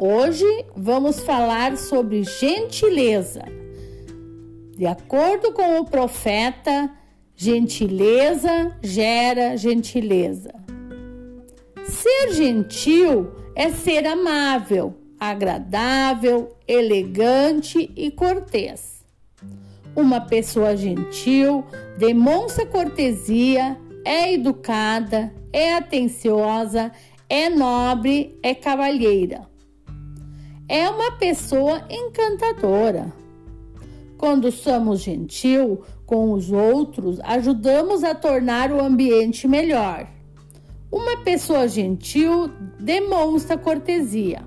Hoje vamos falar sobre gentileza. De acordo com o profeta, gentileza gera gentileza. Ser gentil é ser amável, agradável, elegante e cortês. Uma pessoa gentil demonstra cortesia, é educada, é atenciosa, é nobre, é cavalheira. É uma pessoa encantadora. Quando somos gentil com os outros, ajudamos a tornar o ambiente melhor. Uma pessoa gentil demonstra cortesia.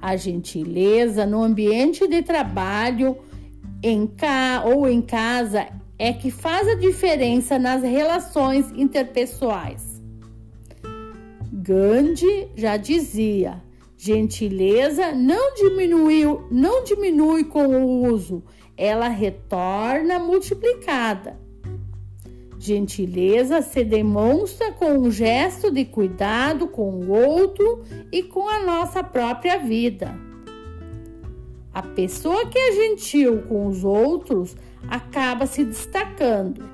A gentileza no ambiente de trabalho em ca ou em casa é que faz a diferença nas relações interpessoais. Gandhi já dizia: gentileza não diminuiu, não diminui com o uso, ela retorna multiplicada. Gentileza se demonstra com um gesto de cuidado com o outro e com a nossa própria vida. A pessoa que é gentil com os outros acaba se destacando.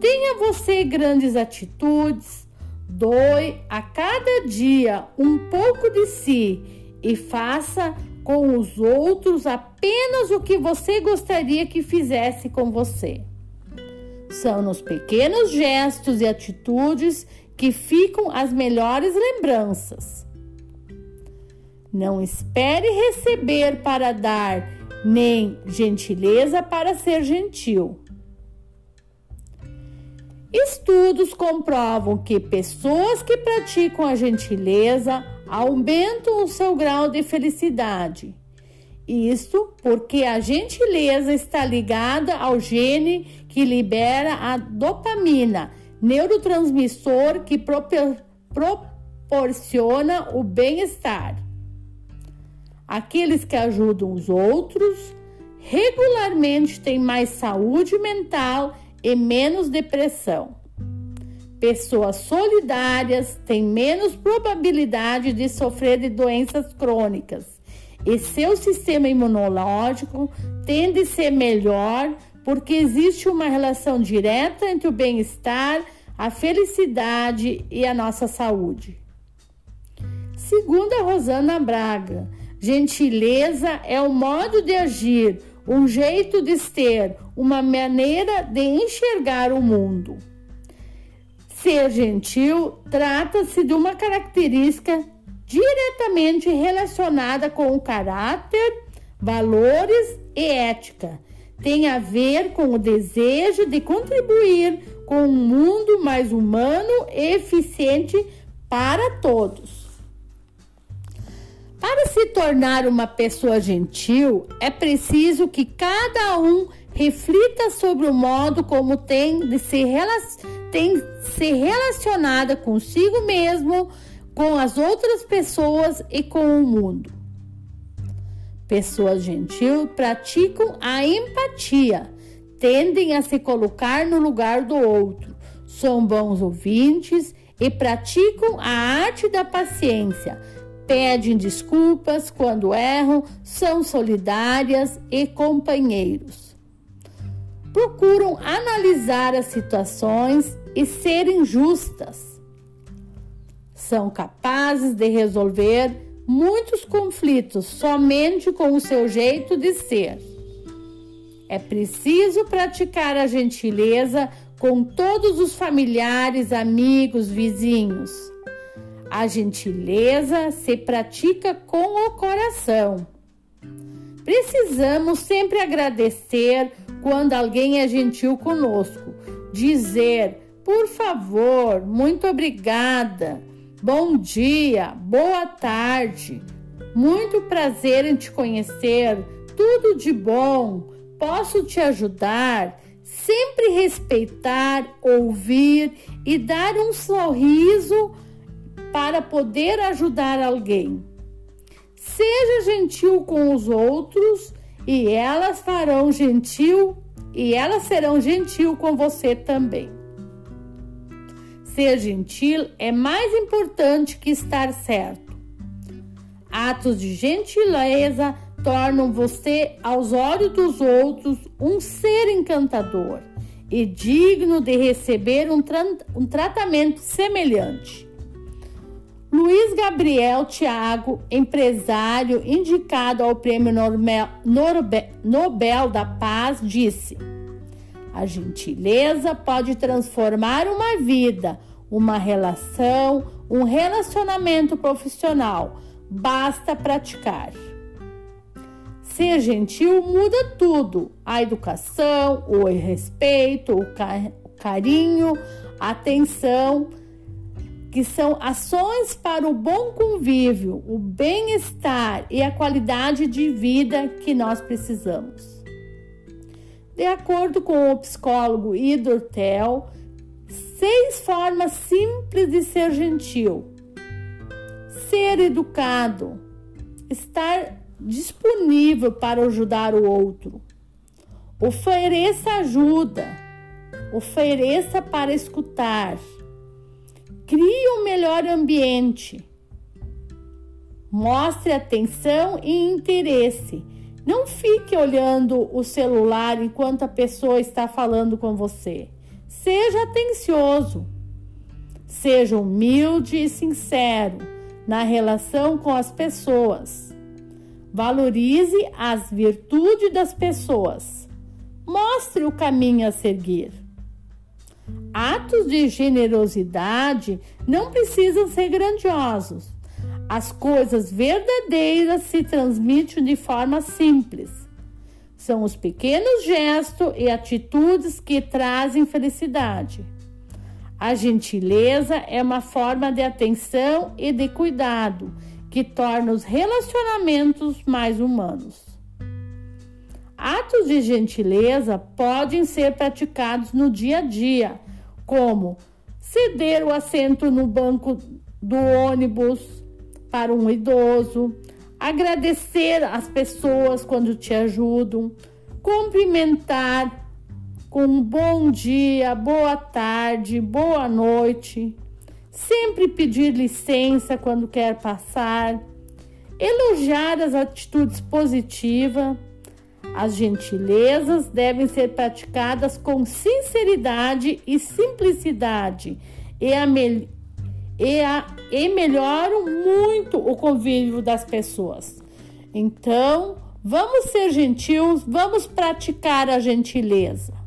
Tenha você grandes atitudes, doe a cada dia um pouco de si e faça com os outros apenas o que você gostaria que fizesse com você. São nos pequenos gestos e atitudes que ficam as melhores lembranças. Não espere receber para dar, nem gentileza para ser gentil. Estudos comprovam que pessoas que praticam a gentileza aumentam o seu grau de felicidade isto porque a gentileza está ligada ao gene que libera a dopamina, neurotransmissor que proporciona o bem-estar. Aqueles que ajudam os outros regularmente têm mais saúde mental e menos depressão. Pessoas solidárias têm menos probabilidade de sofrer de doenças crônicas e seu sistema imunológico tende a ser melhor porque existe uma relação direta entre o bem-estar, a felicidade e a nossa saúde. Segundo a Rosana Braga, gentileza é um modo de agir, um jeito de ser, uma maneira de enxergar o mundo. Ser gentil trata-se de uma característica diretamente relacionada com o caráter, valores e ética. Tem a ver com o desejo de contribuir com um mundo mais humano e eficiente para todos. Para se tornar uma pessoa gentil, é preciso que cada um reflita sobre o modo como tem de se, tem se relacionada consigo mesmo com as outras pessoas e com o mundo. Pessoas gentis praticam a empatia, tendem a se colocar no lugar do outro, são bons ouvintes e praticam a arte da paciência. Pedem desculpas quando erram, são solidárias e companheiros. Procuram analisar as situações e serem justas são capazes de resolver muitos conflitos somente com o seu jeito de ser. É preciso praticar a gentileza com todos os familiares, amigos, vizinhos. A gentileza se pratica com o coração. Precisamos sempre agradecer quando alguém é gentil conosco, dizer, por favor, muito obrigada Bom dia, boa tarde. Muito prazer em te conhecer. Tudo de bom. Posso te ajudar? Sempre respeitar, ouvir e dar um sorriso para poder ajudar alguém. Seja gentil com os outros e elas farão gentil e elas serão gentil com você também. Ser gentil é mais importante que estar certo. Atos de gentileza tornam você, aos olhos dos outros, um ser encantador e digno de receber um, tra um tratamento semelhante. Luiz Gabriel Tiago, empresário indicado ao Prêmio Nobel da Paz, disse: A gentileza pode transformar uma vida, uma relação, um relacionamento profissional. Basta praticar. Ser gentil muda tudo: a educação, o respeito, o, carinho, a atenção que são ações para o bom convívio, o bem-estar e a qualidade de vida que nós precisamos. De acordo com o psicólogo Idor Tel, seis formas simples de ser gentil: ser educado, estar disponível para ajudar o outro, ofereça ajuda, ofereça para escutar Melhor ambiente. Mostre atenção e interesse. Não fique olhando o celular enquanto a pessoa está falando com você. Seja atencioso. Seja humilde e sincero na relação com as pessoas. Valorize as virtudes das pessoas. Mostre o caminho a seguir. Atos de generosidade não precisam ser grandiosos. As coisas verdadeiras se transmitem de forma simples. São os pequenos gestos e atitudes que trazem felicidade. A gentileza é uma forma de atenção e de cuidado que torna os relacionamentos mais humanos. Atos de gentileza podem ser praticados no dia a dia, como ceder o assento no banco do ônibus para um idoso, agradecer as pessoas quando te ajudam, cumprimentar com um bom dia, boa tarde, boa noite, sempre pedir licença quando quer passar, elogiar as atitudes positivas as gentilezas devem ser praticadas com sinceridade e simplicidade e, a me e, a e melhoram muito o convívio das pessoas. Então, vamos ser gentios, vamos praticar a gentileza.